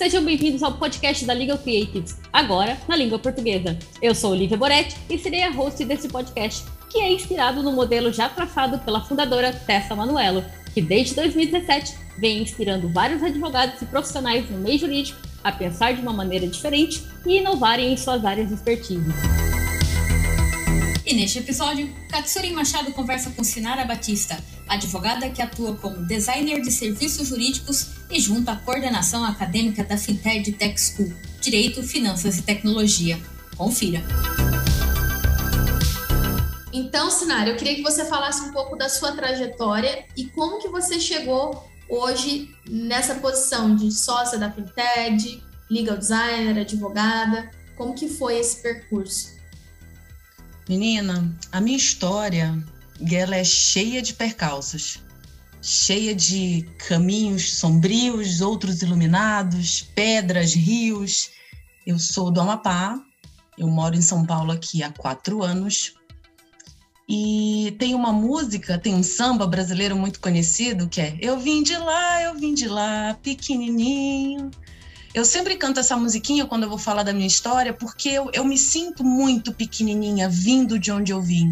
Sejam bem-vindos ao podcast da Legal Creatives, agora na língua portuguesa. Eu sou Olivia Boretti e serei a host desse podcast, que é inspirado no modelo já traçado pela fundadora Tessa Manuelo, que desde 2017 vem inspirando vários advogados e profissionais no meio jurídico a pensar de uma maneira diferente e inovarem em suas áreas de expertise. E neste episódio, Katsuri Machado conversa com Sinara Batista, advogada que atua como designer de serviços jurídicos e junto à coordenação acadêmica da Fintech Tech School, Direito, Finanças e Tecnologia. Confira. Então, Sinara, eu queria que você falasse um pouco da sua trajetória e como que você chegou hoje nessa posição de sócia da Fintech, legal designer, advogada. Como que foi esse percurso? Menina, a minha história, ela é cheia de percalços, cheia de caminhos sombrios, outros iluminados, pedras, rios. Eu sou do Amapá, eu moro em São Paulo aqui há quatro anos. E tem uma música, tem um samba brasileiro muito conhecido que é Eu vim de lá, eu vim de lá, pequenininho, eu sempre canto essa musiquinha quando eu vou falar da minha história, porque eu, eu me sinto muito pequenininha vindo de onde eu vim,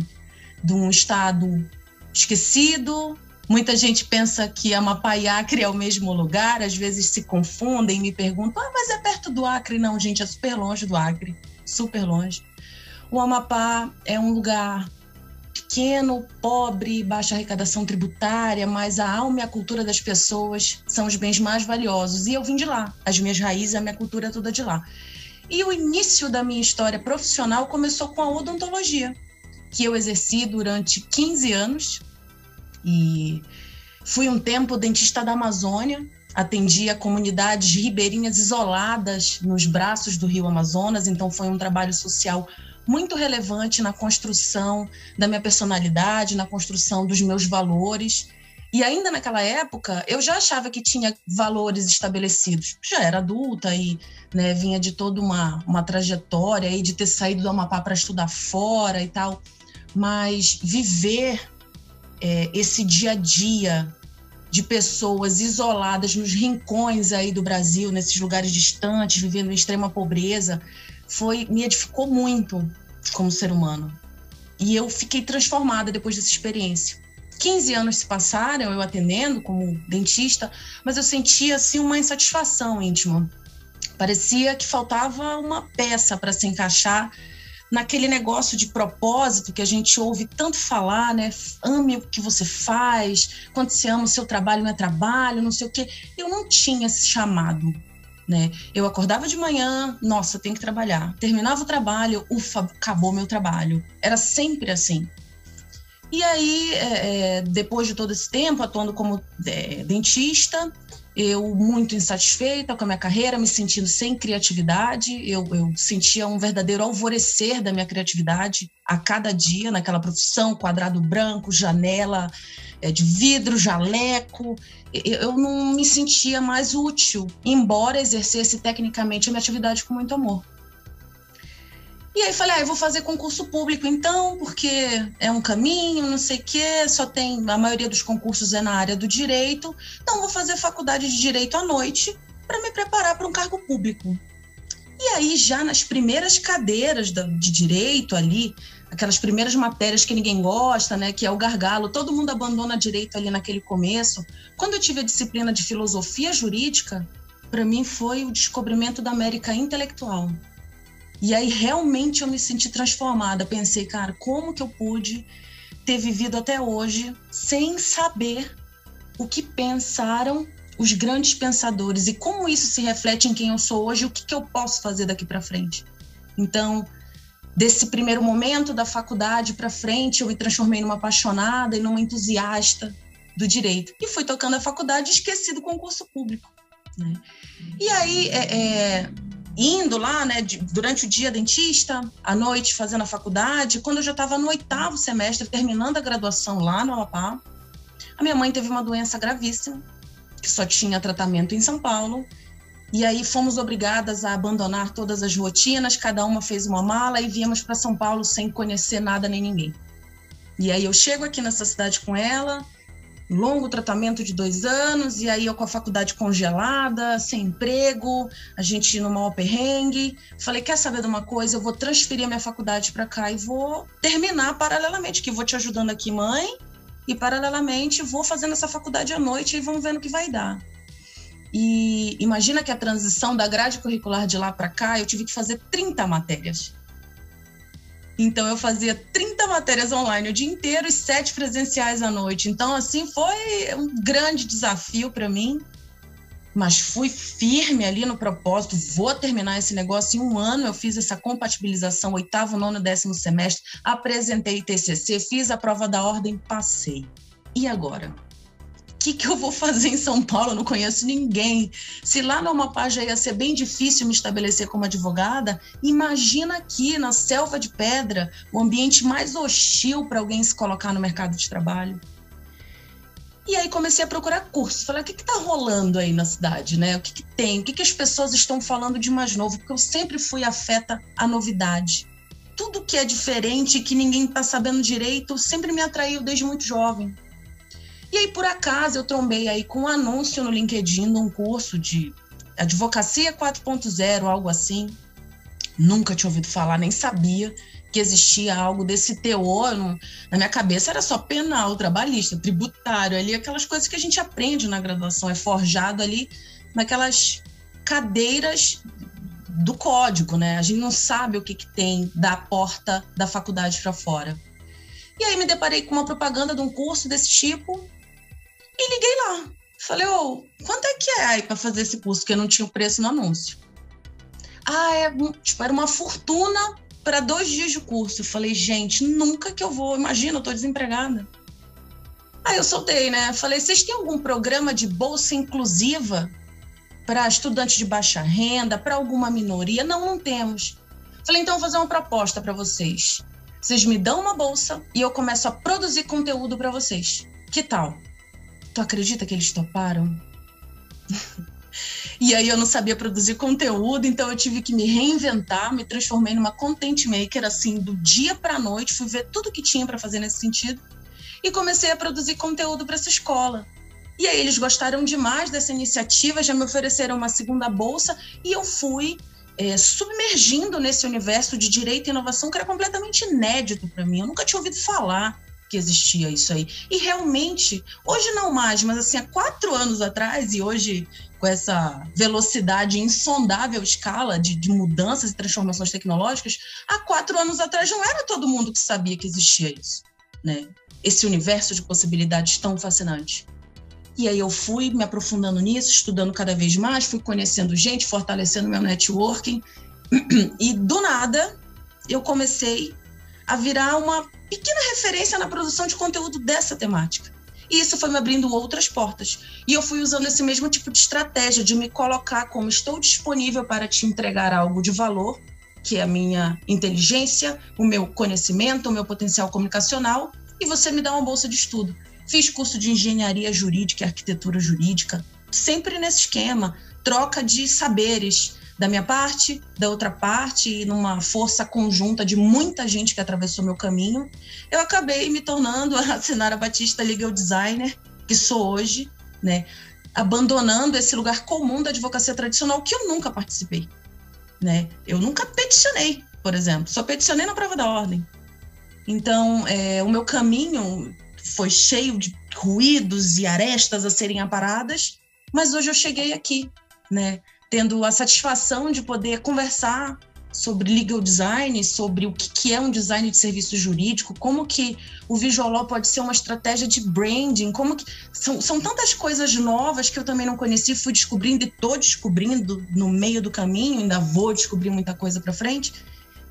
de um estado esquecido. Muita gente pensa que Amapá e Acre é o mesmo lugar, às vezes se confundem e me perguntam: ah, mas é perto do Acre? Não, gente, é super longe do Acre, super longe. O Amapá é um lugar pequeno, pobre, baixa arrecadação tributária, mas a alma e a cultura das pessoas são os bens mais valiosos. E eu vim de lá. As minhas raízes, a minha cultura é toda de lá. E o início da minha história profissional começou com a odontologia, que eu exerci durante 15 anos. E fui um tempo dentista da Amazônia, atendia comunidades ribeirinhas isoladas nos braços do rio Amazonas, então foi um trabalho social muito relevante na construção da minha personalidade, na construção dos meus valores. E ainda naquela época, eu já achava que tinha valores estabelecidos. Já era adulta e né, vinha de toda uma, uma trajetória aí de ter saído do Amapá para estudar fora e tal. Mas viver é, esse dia a dia de pessoas isoladas nos rincões aí do Brasil, nesses lugares distantes, vivendo em extrema pobreza, foi me edificou muito como ser humano. E eu fiquei transformada depois dessa experiência. 15 anos se passaram, eu atendendo como dentista, mas eu sentia assim uma insatisfação íntima. Parecia que faltava uma peça para se encaixar naquele negócio de propósito que a gente ouve tanto falar, né? Ame o que você faz, quando você ama o seu trabalho não é trabalho, não sei o quê. Eu não tinha esse chamado né? Eu acordava de manhã, nossa, tenho que trabalhar. Terminava o trabalho, ufa, acabou meu trabalho. Era sempre assim. E aí, é, é depois de todo esse tempo atuando como é, dentista, eu muito insatisfeita com a minha carreira, me sentindo sem criatividade, eu, eu sentia um verdadeiro alvorecer da minha criatividade a cada dia naquela profissão, quadrado branco, janela é, de vidro, jaleco, eu não me sentia mais útil, embora exercesse tecnicamente a minha atividade com muito amor. E aí falei, ah, eu vou fazer concurso público então, porque é um caminho, não sei o quê, só tem, a maioria dos concursos é na área do direito, então vou fazer faculdade de direito à noite para me preparar para um cargo público. E aí, já nas primeiras cadeiras de direito ali, aquelas primeiras matérias que ninguém gosta, né, que é o gargalo, todo mundo abandona direito ali naquele começo. Quando eu tive a disciplina de filosofia jurídica, para mim foi o descobrimento da América intelectual. E aí realmente eu me senti transformada. Pensei, cara, como que eu pude ter vivido até hoje sem saber o que pensaram os grandes pensadores e como isso se reflete em quem eu sou hoje o que, que eu posso fazer daqui para frente. Então, desse primeiro momento da faculdade para frente, eu me transformei numa apaixonada e numa entusiasta do direito. E fui tocando a faculdade esqueci do concurso público. Né? E aí, é, é, indo lá, né, de, durante o dia dentista, à noite fazendo a faculdade, quando eu já estava no oitavo semestre, terminando a graduação lá no Amapá, a minha mãe teve uma doença gravíssima, que só tinha tratamento em São Paulo, e aí fomos obrigadas a abandonar todas as rotinas, cada uma fez uma mala e viemos para São Paulo sem conhecer nada nem ninguém. E aí eu chego aqui nessa cidade com ela, longo tratamento de dois anos, e aí eu com a faculdade congelada, sem emprego, a gente no maior perrengue. Falei, quer saber de uma coisa? Eu vou transferir a minha faculdade para cá e vou terminar paralelamente, que vou te ajudando aqui, mãe, e paralelamente vou fazendo essa faculdade à noite e vamos vendo o que vai dar. E imagina que a transição da grade curricular de lá para cá, eu tive que fazer 30 matérias. Então eu fazia 30 matérias online o dia inteiro e sete presenciais à noite. Então assim foi um grande desafio para mim, mas fui firme ali no propósito. Vou terminar esse negócio em um ano. Eu fiz essa compatibilização oitavo, nono, décimo semestre, apresentei TCC, fiz a prova da ordem, passei. E agora? Que, que eu vou fazer em São Paulo? Eu não conheço ninguém. Se lá Amapá já ia ser bem difícil me estabelecer como advogada, imagina aqui na selva de pedra, o ambiente mais hostil para alguém se colocar no mercado de trabalho. E aí comecei a procurar cursos. Falei, o que está rolando aí na cidade, né? O que, que tem? O que, que as pessoas estão falando de mais novo? Porque eu sempre fui afeta à novidade. Tudo que é diferente, que ninguém está sabendo direito, sempre me atraiu desde muito jovem. E aí, por acaso, eu trombei aí com um anúncio no LinkedIn de um curso de advocacia 4.0, algo assim. Nunca tinha ouvido falar, nem sabia que existia algo desse teor. Na minha cabeça era só penal, trabalhista, tributário, ali, aquelas coisas que a gente aprende na graduação, é forjado ali naquelas cadeiras do código, né? A gente não sabe o que, que tem da porta da faculdade para fora. E aí me deparei com uma propaganda de um curso desse tipo e liguei lá. Falei, ô, quanto é que é aí para fazer esse curso? Que não tinha o preço no anúncio. Ah, é, tipo, era uma fortuna para dois dias de curso. Eu falei, gente, nunca que eu vou. Imagina, eu tô desempregada. Aí eu soltei, né? Falei, vocês têm algum programa de bolsa inclusiva para estudantes de baixa renda, para alguma minoria? Não, não temos. Falei, então vou fazer uma proposta para vocês. Vocês me dão uma bolsa e eu começo a produzir conteúdo para vocês. Que tal? Tu acredita que eles toparam? e aí eu não sabia produzir conteúdo, então eu tive que me reinventar, me transformei numa content maker assim, do dia para noite, fui ver tudo que tinha para fazer nesse sentido e comecei a produzir conteúdo para essa escola. E aí eles gostaram demais dessa iniciativa, já me ofereceram uma segunda bolsa e eu fui é, submergindo nesse universo de direito e inovação que era completamente inédito para mim. Eu nunca tinha ouvido falar que existia isso aí. E realmente, hoje não mais, mas assim, há quatro anos atrás, e hoje com essa velocidade insondável escala de, de, mudanças e transformações tecnológicas, há quatro anos atrás não era todo mundo que sabia que existia isso, né? Esse universo de possibilidades tão fascinante. E aí eu fui me aprofundando nisso, estudando cada vez mais, fui conhecendo gente, fortalecendo meu networking, e do nada eu comecei a virar uma pequena referência na produção de conteúdo dessa temática. E isso foi me abrindo outras portas. E eu fui usando esse mesmo tipo de estratégia de me colocar como estou disponível para te entregar algo de valor, que é a minha inteligência, o meu conhecimento, o meu potencial comunicacional, e você me dá uma bolsa de estudo. Fiz curso de engenharia jurídica e arquitetura jurídica, sempre nesse esquema, troca de saberes, da minha parte, da outra parte, e numa força conjunta de muita gente que atravessou meu caminho, eu acabei me tornando a Sinara Batista Legal Designer, que sou hoje, né? Abandonando esse lugar comum da advocacia tradicional que eu nunca participei, né? Eu nunca peticionei, por exemplo, só peticionei na prova da ordem. Então, é, o meu caminho foi cheio de ruídos e arestas a serem aparadas, mas hoje eu cheguei aqui, né? Tendo a satisfação de poder conversar sobre legal design, sobre o que é um design de serviço jurídico, como que o visual law pode ser uma estratégia de branding, como que são, são tantas coisas novas que eu também não conhecia, fui descobrindo e estou descobrindo no meio do caminho, ainda vou descobrir muita coisa para frente,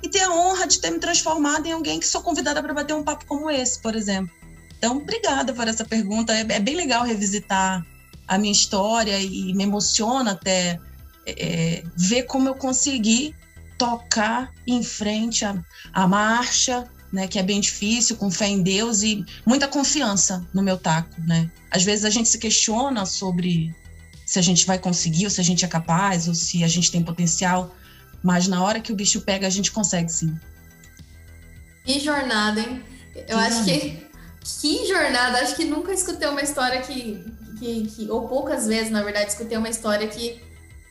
e ter a honra de ter me transformado em alguém que sou convidada para bater um papo como esse, por exemplo. Então, obrigada por essa pergunta, é, é bem legal revisitar a minha história e me emociona até é, ver como eu consegui tocar em frente a, a marcha, né, que é bem difícil, com fé em Deus e muita confiança no meu taco, né? Às vezes a gente se questiona sobre se a gente vai conseguir, ou se a gente é capaz, ou se a gente tem potencial, mas na hora que o bicho pega, a gente consegue sim. Que jornada, hein? Eu que acho que Que jornada! Acho que nunca escutei uma história que, que, que, ou poucas vezes, na verdade, escutei uma história que,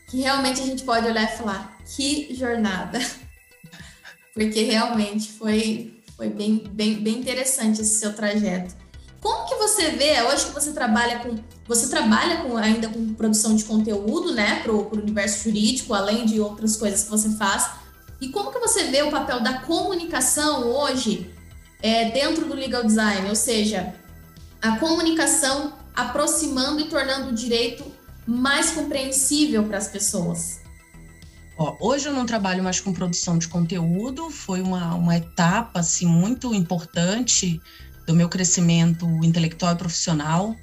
que realmente a gente pode olhar e falar: que jornada! Porque realmente foi, foi bem, bem, bem interessante esse seu trajeto. Como que você vê, hoje que você trabalha com, você trabalha com, ainda com produção de conteúdo, né, para o universo jurídico, além de outras coisas que você faz, e como que você vê o papel da comunicação hoje é, dentro do legal design, ou seja, a comunicação aproximando e tornando o direito mais compreensível para as pessoas? Ó, hoje eu não trabalho mais com produção de conteúdo, foi uma, uma etapa assim, muito importante do meu crescimento intelectual e profissional.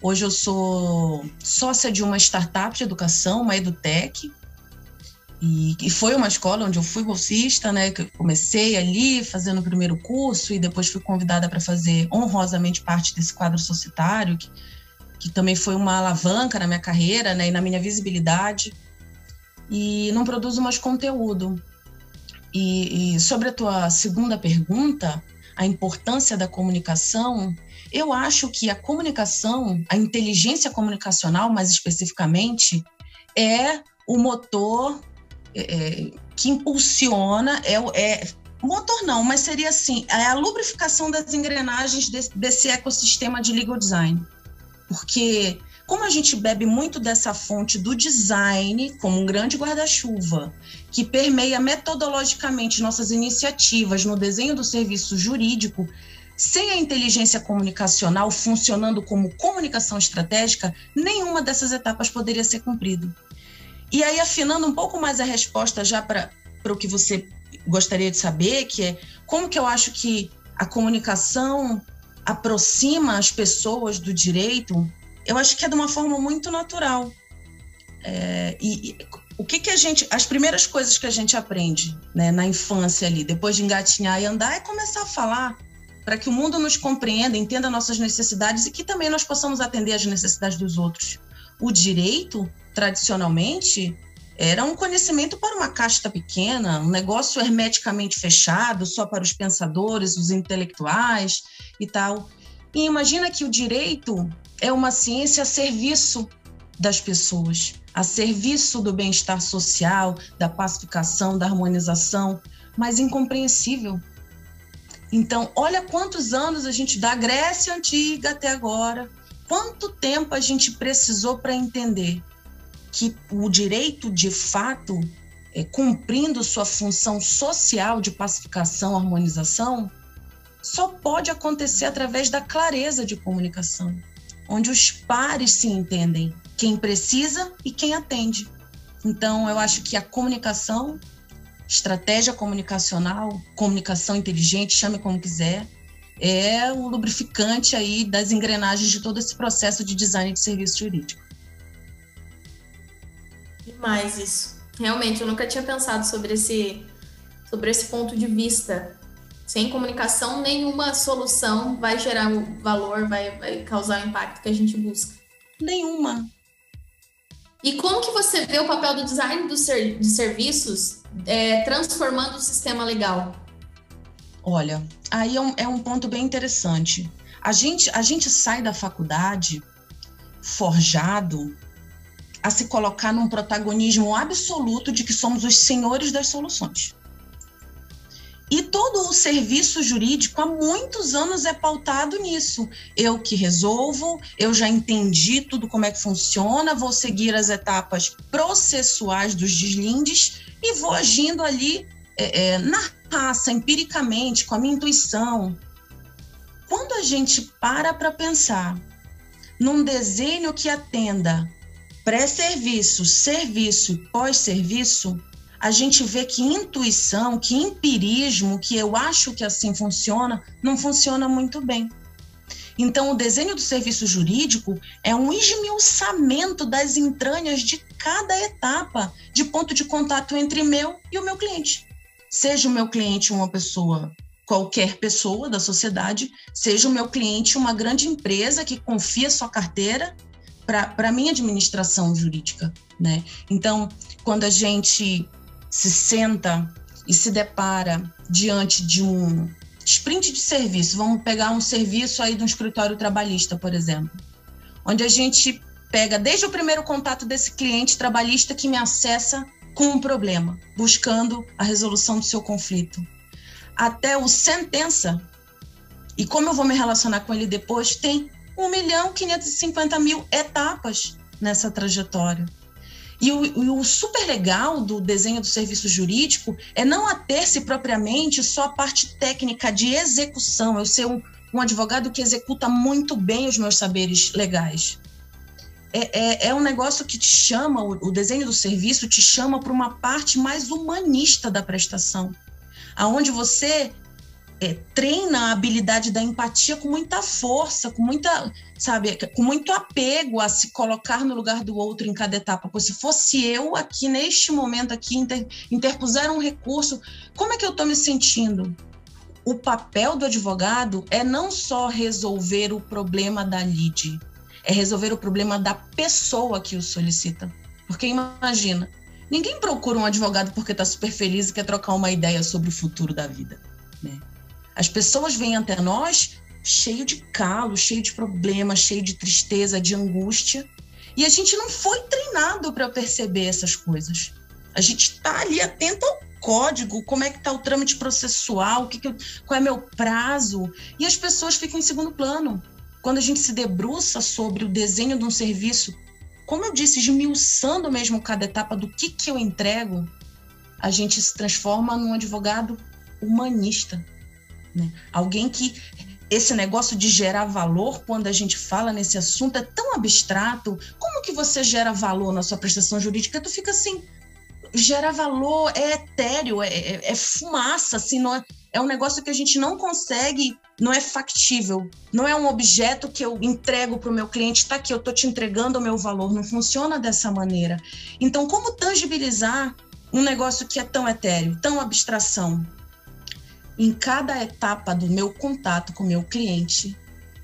Hoje eu sou sócia de uma startup de educação, uma EduTech, e, e, foi uma escola onde eu fui bolsista, né? Que eu comecei ali fazendo o primeiro curso e depois fui convidada para fazer honrosamente parte desse quadro societário, que, que também foi uma alavanca na minha carreira, né? E na minha visibilidade. E não produzo mais conteúdo. E, e sobre a tua segunda pergunta, a importância da comunicação, eu acho que a comunicação, a inteligência comunicacional, mais especificamente, é o motor é, é, que impulsiona, é, é motor não, mas seria assim, é a lubrificação das engrenagens desse, desse ecossistema de legal design. Porque como a gente bebe muito dessa fonte do design como um grande guarda-chuva, que permeia metodologicamente nossas iniciativas no desenho do serviço jurídico, sem a inteligência comunicacional funcionando como comunicação estratégica, nenhuma dessas etapas poderia ser cumprida. E aí, afinando um pouco mais a resposta já para o que você gostaria de saber, que é como que eu acho que a comunicação aproxima as pessoas do direito, eu acho que é de uma forma muito natural. É, e, e, o que que a gente, as primeiras coisas que a gente aprende né, na infância ali, depois de engatinhar e andar, é começar a falar para que o mundo nos compreenda, entenda nossas necessidades e que também nós possamos atender às necessidades dos outros. O direito tradicionalmente era um conhecimento para uma casta pequena, um negócio hermeticamente fechado, só para os pensadores, os intelectuais e tal. E imagina que o direito é uma ciência a serviço das pessoas, a serviço do bem-estar social, da pacificação, da harmonização, mas incompreensível. Então, olha quantos anos a gente da Grécia antiga até agora, quanto tempo a gente precisou para entender que o direito, de fato, é, cumprindo sua função social de pacificação, harmonização, só pode acontecer através da clareza de comunicação, onde os pares se entendem, quem precisa e quem atende. Então, eu acho que a comunicação, estratégia comunicacional, comunicação inteligente, chame como quiser, é o lubrificante aí das engrenagens de todo esse processo de design de serviço jurídico. Demais isso. Realmente, eu nunca tinha pensado sobre esse, sobre esse ponto de vista. Sem comunicação, nenhuma solução vai gerar o valor, vai, vai causar o impacto que a gente busca. Nenhuma. E como que você vê o papel do design dos ser, de serviços é, transformando o sistema legal? Olha, aí é um, é um ponto bem interessante. A gente, a gente sai da faculdade forjado a se colocar num protagonismo absoluto de que somos os senhores das soluções. E todo o serviço jurídico há muitos anos é pautado nisso. Eu que resolvo, eu já entendi tudo como é que funciona, vou seguir as etapas processuais dos deslindes e vou agindo ali é, é, na raça, empiricamente, com a minha intuição. Quando a gente para para pensar num desenho que atenda pré-serviço, serviço e pós-serviço, a gente vê que intuição, que empirismo, que eu acho que assim funciona, não funciona muito bem. Então, o desenho do serviço jurídico é um esmiuçamento das entranhas de cada etapa de ponto de contato entre meu e o meu cliente. Seja o meu cliente uma pessoa, qualquer pessoa da sociedade, seja o meu cliente uma grande empresa que confia sua carteira para a minha administração jurídica, né? Então, quando a gente se senta e se depara diante de um sprint de serviço. Vamos pegar um serviço aí de um escritório trabalhista, por exemplo, onde a gente pega desde o primeiro contato desse cliente trabalhista que me acessa com um problema, buscando a resolução do seu conflito, até o sentença. E como eu vou me relacionar com ele depois, tem 1 milhão 550 mil etapas nessa trajetória. E o, e o, super legal do desenho do serviço jurídico é não ater-se propriamente só a parte técnica de execução, eu ser um, um advogado que executa muito bem os meus saberes legais. É, é, é um negócio que te chama, o, o desenho do serviço te chama para uma parte mais humanista da prestação, aonde você é, treina a habilidade da empatia com muita força, com muita, sabe, com muito apego a se colocar no lugar do outro em cada etapa. Porque se fosse eu aqui neste momento aqui inter, interpuser um recurso, como é que eu estou me sentindo? O papel do advogado é não só resolver o problema da lide, é resolver o problema da pessoa que o solicita. Porque imagina, ninguém procura um advogado porque está super feliz e quer trocar uma ideia sobre o futuro da vida. Né? As pessoas vêm até nós cheio de calo, cheio de problemas, cheio de tristeza, de angústia. E a gente não foi treinado para perceber essas coisas. A gente está ali atento ao código, como é que está o trâmite processual, que, que eu, qual é meu prazo. E as pessoas ficam em segundo plano. Quando a gente se debruça sobre o desenho de um serviço, como eu disse, esmiuçando mesmo cada etapa do que, que eu entrego, a gente se transforma num advogado humanista né? Alguém que esse negócio de gerar valor, quando a gente fala nesse assunto, é tão abstrato. Como que você gera valor na sua prestação jurídica? Tu fica assim, gera valor é etéreo, é, é, é fumaça, assim, não é, é um negócio que a gente não consegue, não é factível, não é um objeto que eu entrego para o meu cliente, tá aqui, eu tô te entregando o meu valor, não funciona dessa maneira. Então, como tangibilizar um negócio que é tão etéreo, tão abstração? Em cada etapa do meu contato com o meu cliente,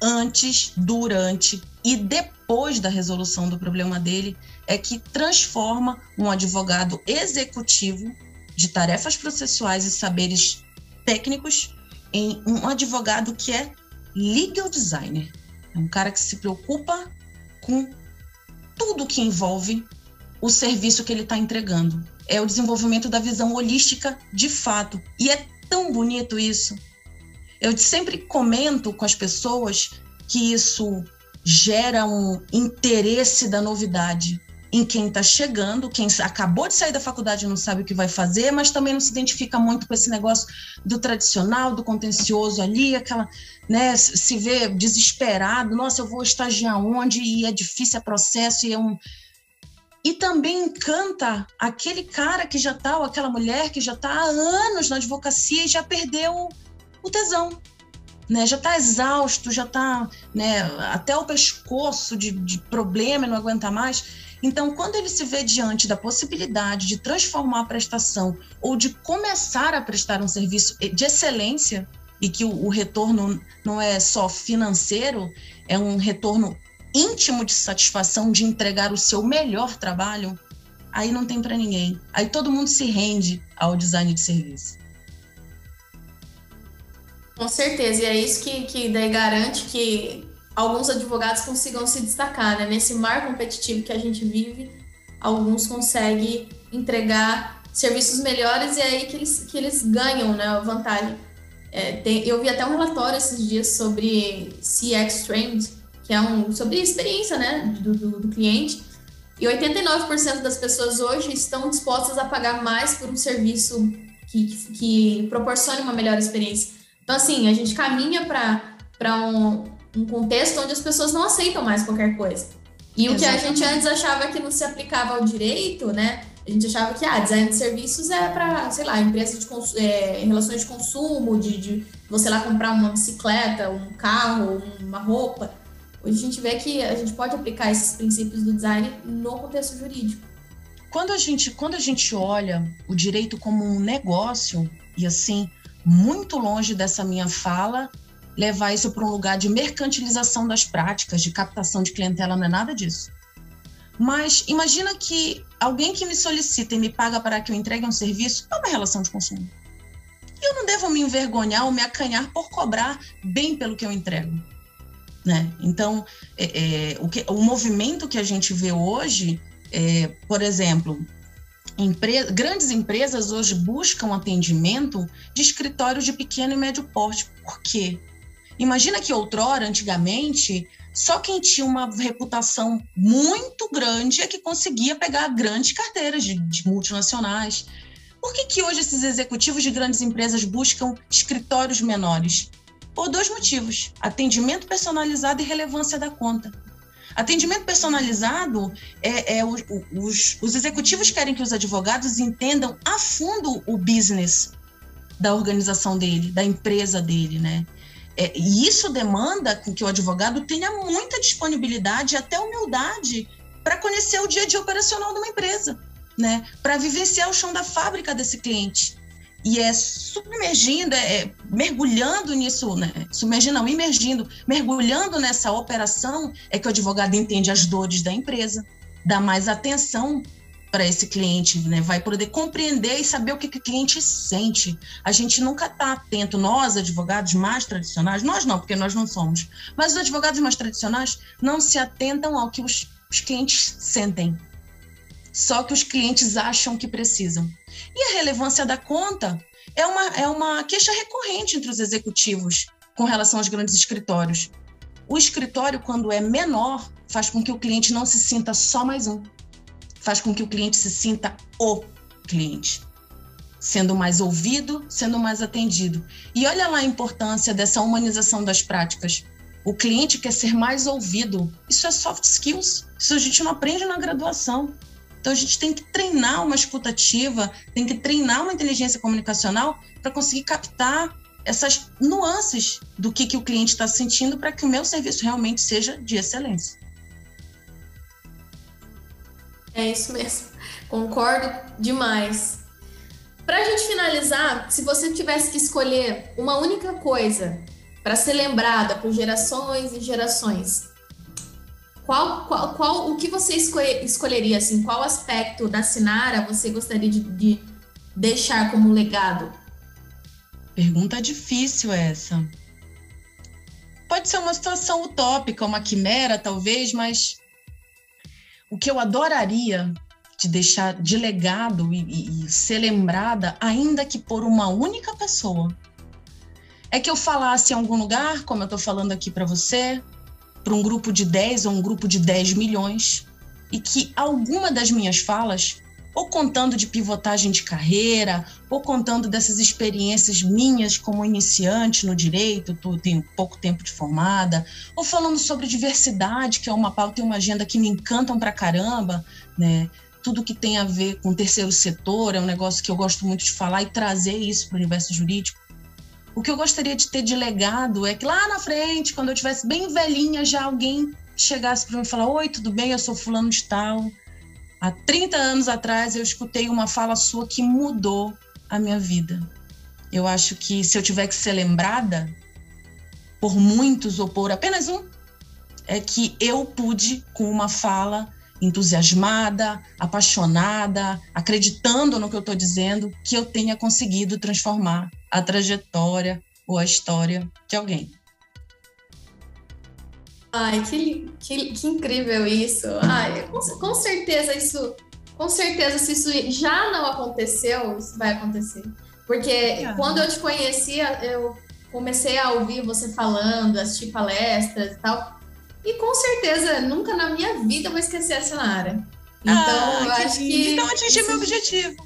antes, durante e depois da resolução do problema dele, é que transforma um advogado executivo de tarefas processuais e saberes técnicos em um advogado que é legal designer. É um cara que se preocupa com tudo que envolve o serviço que ele está entregando. É o desenvolvimento da visão holística de fato. E é tão bonito isso. Eu sempre comento com as pessoas que isso gera um interesse da novidade em quem está chegando, quem acabou de sair da faculdade não sabe o que vai fazer, mas também não se identifica muito com esse negócio do tradicional, do contencioso ali, aquela, né, se vê desesperado, nossa, eu vou estagiar onde? E é difícil, é processo e é um e também encanta aquele cara que já está, ou aquela mulher que já está há anos na advocacia e já perdeu o tesão. Né, já está exausto, já está né, até o pescoço de, de problema não aguenta mais. Então, quando ele se vê diante da possibilidade de transformar a prestação ou de começar a prestar um serviço de excelência, e que o, o retorno não é só financeiro, é um retorno íntimo de satisfação de entregar o seu melhor trabalho, aí não tem para ninguém. Aí todo mundo se rende ao design de serviço. Com certeza, e é isso que, que daí garante que alguns advogados consigam se destacar, né? Nesse mar competitivo que a gente vive, alguns conseguem entregar serviços melhores e é aí que eles, que eles ganham né, vantagem. É, tem, eu vi até um relatório esses dias sobre CX Trend, que é um sobre a experiência né, do, do, do cliente. E 89% das pessoas hoje estão dispostas a pagar mais por um serviço que, que, que proporcione uma melhor experiência. Então, assim, a gente caminha para um, um contexto onde as pessoas não aceitam mais qualquer coisa. E Exatamente. o que a gente antes achava que não se aplicava ao direito, né? A gente achava que ah, design de serviços é para, sei lá, empresas de é, relações de consumo, de, de você lá comprar uma bicicleta, um carro, uma roupa. Hoje a gente vê que a gente pode aplicar esses princípios do design no contexto jurídico. Quando a gente, quando a gente olha o direito como um negócio, e assim, muito longe dessa minha fala, levar isso para um lugar de mercantilização das práticas, de captação de clientela, não é nada disso. Mas imagina que alguém que me solicita e me paga para que eu entregue um serviço é uma relação de consumo. Eu não devo me envergonhar ou me acanhar por cobrar bem pelo que eu entrego. Né? Então, é, é, o, que, o movimento que a gente vê hoje, é, por exemplo, empre grandes empresas hoje buscam atendimento de escritórios de pequeno e médio porte. Por quê? Imagina que outrora, antigamente, só quem tinha uma reputação muito grande é que conseguia pegar grandes carteiras de, de multinacionais. Por que, que hoje esses executivos de grandes empresas buscam escritórios menores? Por dois motivos: atendimento personalizado e relevância da conta. Atendimento personalizado é, é os, os executivos querem que os advogados entendam a fundo o business da organização dele, da empresa dele, né? É, e isso demanda que o advogado tenha muita disponibilidade até humildade para conhecer o dia a dia operacional de uma empresa, né? Para vivenciar o chão da fábrica desse cliente. E é submergindo, é, é mergulhando nisso, né? Submergindo, não, imergindo, mergulhando nessa operação, é que o advogado entende as dores da empresa, dá mais atenção para esse cliente, né? Vai poder compreender e saber o que, que o cliente sente. A gente nunca está atento, nós, advogados mais tradicionais, nós não, porque nós não somos, mas os advogados mais tradicionais não se atentam ao que os, os clientes sentem. Só que os clientes acham que precisam. E a relevância da conta é uma, é uma queixa recorrente entre os executivos com relação aos grandes escritórios. O escritório, quando é menor, faz com que o cliente não se sinta só mais um faz com que o cliente se sinta o cliente, sendo mais ouvido, sendo mais atendido. E olha lá a importância dessa humanização das práticas. O cliente quer ser mais ouvido. Isso é soft skills. Isso a gente não aprende na graduação. Então a gente tem que treinar uma escutativa, tem que treinar uma inteligência comunicacional para conseguir captar essas nuances do que, que o cliente está sentindo para que o meu serviço realmente seja de excelência. É isso mesmo. Concordo demais. Para a gente finalizar, se você tivesse que escolher uma única coisa para ser lembrada por gerações e gerações, qual, qual, qual o que você escolheria assim? Qual aspecto da Sinara você gostaria de, de deixar como legado? Pergunta difícil essa. Pode ser uma situação utópica, uma quimera, talvez, mas o que eu adoraria de deixar de legado e, e, e ser lembrada, ainda que por uma única pessoa, é que eu falasse em algum lugar, como eu estou falando aqui para você, para um grupo de 10 ou um grupo de 10 milhões, e que alguma das minhas falas ou contando de pivotagem de carreira, ou contando dessas experiências minhas como iniciante no direito, tu tenho pouco tempo de formada, ou falando sobre diversidade, que é uma pauta e uma agenda que me encantam pra caramba, né? Tudo que tem a ver com o terceiro setor é um negócio que eu gosto muito de falar e trazer isso para o universo jurídico. O que eu gostaria de ter de legado é que lá na frente, quando eu tivesse bem velhinha, já alguém chegasse para mim e falar: Oi, tudo bem? Eu sou fulano de tal Há 30 anos atrás eu escutei uma fala sua que mudou a minha vida. Eu acho que se eu tiver que ser lembrada por muitos ou por apenas um, é que eu pude, com uma fala entusiasmada, apaixonada, acreditando no que eu estou dizendo, que eu tenha conseguido transformar a trajetória ou a história de alguém. Ai, que, que, que incrível isso. Ai, com, com, certeza isso. Com certeza, se isso já não aconteceu, isso vai acontecer. Porque é. quando eu te conhecia, eu comecei a ouvir você falando, assistir palestras e tal. E com certeza, nunca na minha vida eu vou esquecer a Sinara. Então, ah, eu acho que. Então, atingi meu objetivo.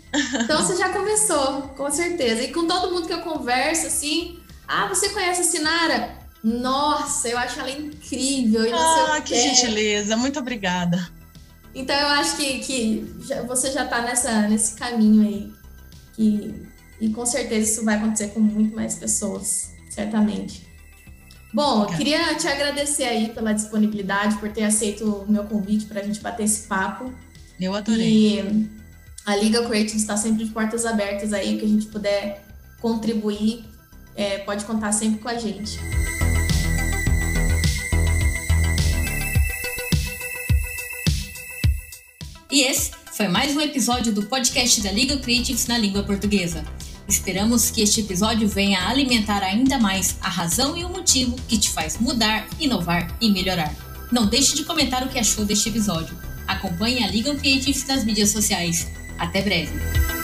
Então, você já começou, com certeza. E com todo mundo que eu converso, assim. Ah, você conhece a Sinara? Nossa, eu acho ela incrível. E ah, que gentileza, muito obrigada. Então eu acho que, que já, você já está nessa, nesse caminho aí. Que, e com certeza isso vai acontecer com muito mais pessoas, certamente. Bom, eu queria te agradecer aí pela disponibilidade, por ter aceito o meu convite para a gente bater esse papo. Eu adorei. E a Liga Creative está sempre de portas abertas aí, que a gente puder contribuir, é, pode contar sempre com a gente. E esse foi mais um episódio do podcast da Liga Creatives na língua portuguesa. Esperamos que este episódio venha alimentar ainda mais a razão e o motivo que te faz mudar, inovar e melhorar. Não deixe de comentar o que achou deste episódio. Acompanhe a Legal Creative nas mídias sociais. Até breve!